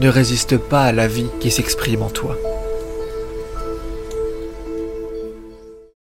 ne résiste pas à la vie qui s'exprime en toi.